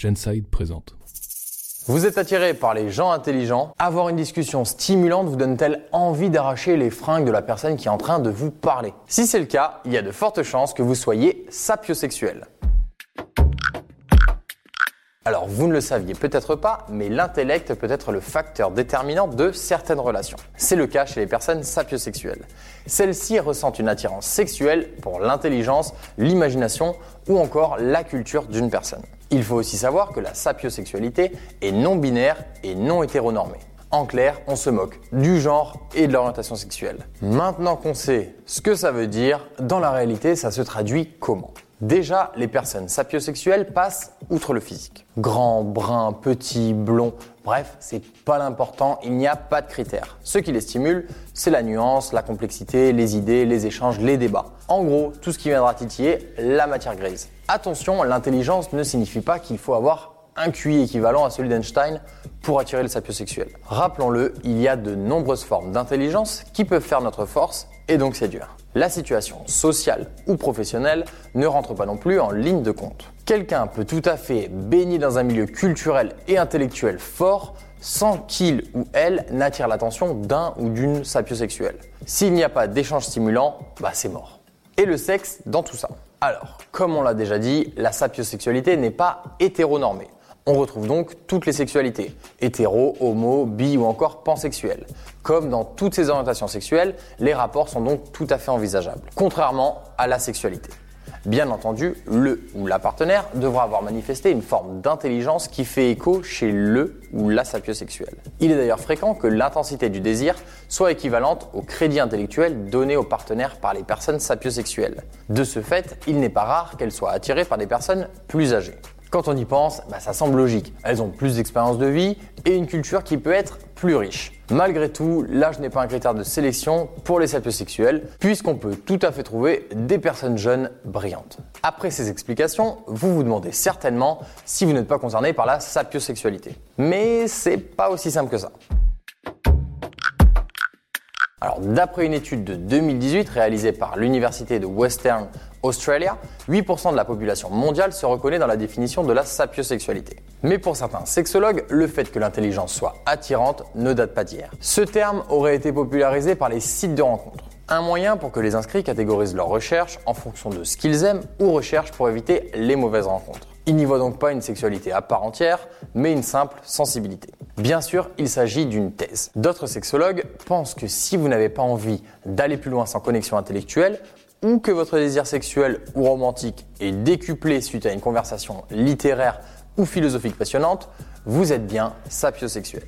Genside présente. Vous êtes attiré par les gens intelligents Avoir une discussion stimulante vous donne-t-elle envie d'arracher les fringues de la personne qui est en train de vous parler? Si c'est le cas, il y a de fortes chances que vous soyez sapiosexuel. Alors, vous ne le saviez peut-être pas, mais l'intellect peut être le facteur déterminant de certaines relations. C'est le cas chez les personnes sapiosexuelles. Celles-ci ressentent une attirance sexuelle pour l'intelligence, l'imagination ou encore la culture d'une personne. Il faut aussi savoir que la sapiosexualité est non binaire et non hétéronormée. En clair, on se moque du genre et de l'orientation sexuelle. Maintenant qu'on sait ce que ça veut dire, dans la réalité, ça se traduit comment? Déjà, les personnes sapiosexuelles passent outre le physique. Grand, brun, petit, blond, bref, c'est pas l'important, il n'y a pas de critères. Ce qui les stimule, c'est la nuance, la complexité, les idées, les échanges, les débats. En gros, tout ce qui viendra titiller la matière grise. Attention, l'intelligence ne signifie pas qu'il faut avoir un QI équivalent à celui d'Einstein pour attirer le sapiosexuel. Rappelons-le, il y a de nombreuses formes d'intelligence qui peuvent faire notre force et donc séduire. La situation sociale ou professionnelle ne rentre pas non plus en ligne de compte. Quelqu'un peut tout à fait baigner dans un milieu culturel et intellectuel fort sans qu'il ou elle n'attire l'attention d'un ou d'une sapiosexuelle. S'il n'y a pas d'échange stimulant, bah c'est mort. Et le sexe dans tout ça Alors, comme on l'a déjà dit, la sapiosexualité n'est pas hétéronormée. On retrouve donc toutes les sexualités, hétéro, homo, bi ou encore pansexuel. Comme dans toutes ces orientations sexuelles, les rapports sont donc tout à fait envisageables, contrairement à la sexualité. Bien entendu, le ou la partenaire devra avoir manifesté une forme d'intelligence qui fait écho chez le ou la sapiosexuelle. Il est d'ailleurs fréquent que l'intensité du désir soit équivalente au crédit intellectuel donné aux partenaires par les personnes sapiosexuelles. De ce fait, il n'est pas rare qu'elles soient attirées par des personnes plus âgées. Quand on y pense, bah, ça semble logique. Elles ont plus d'expérience de vie et une culture qui peut être plus riche. Malgré tout, l'âge n'est pas un critère de sélection pour les sapiosexuels, puisqu'on peut tout à fait trouver des personnes jeunes brillantes. Après ces explications, vous vous demandez certainement si vous n'êtes pas concerné par la sapiosexualité. Mais c'est pas aussi simple que ça. Alors, d'après une étude de 2018 réalisée par l'Université de Western Australia, 8% de la population mondiale se reconnaît dans la définition de la sapiosexualité. Mais pour certains sexologues, le fait que l'intelligence soit attirante ne date pas d'hier. Ce terme aurait été popularisé par les sites de rencontres. Un moyen pour que les inscrits catégorisent leurs recherches en fonction de ce qu'ils aiment ou recherchent pour éviter les mauvaises rencontres. Ils n'y voient donc pas une sexualité à part entière, mais une simple sensibilité. Bien sûr, il s'agit d'une thèse. D'autres sexologues pensent que si vous n'avez pas envie d'aller plus loin sans connexion intellectuelle, ou que votre désir sexuel ou romantique est décuplé suite à une conversation littéraire ou philosophique passionnante, vous êtes bien sapiosexuel.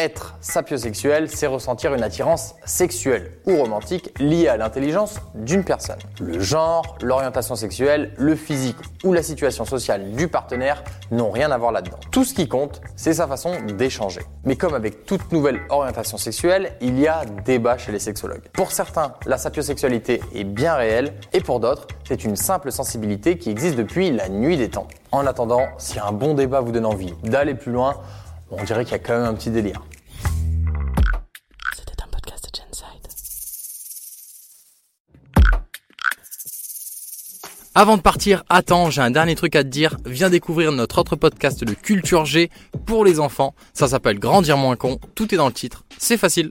Être sapiosexuel, c'est ressentir une attirance sexuelle ou romantique liée à l'intelligence d'une personne. Le genre, l'orientation sexuelle, le physique ou la situation sociale du partenaire n'ont rien à voir là-dedans. Tout ce qui compte, c'est sa façon d'échanger. Mais comme avec toute nouvelle orientation sexuelle, il y a débat chez les sexologues. Pour certains, la sapiosexualité est bien réelle et pour d'autres, c'est une simple sensibilité qui existe depuis la nuit des temps. En attendant, si un bon débat vous donne envie d'aller plus loin, on dirait qu'il y a quand même un petit délire. Avant de partir, attends, j'ai un dernier truc à te dire. Viens découvrir notre autre podcast de Culture G pour les enfants. Ça s'appelle Grandir moins con. Tout est dans le titre. C'est facile.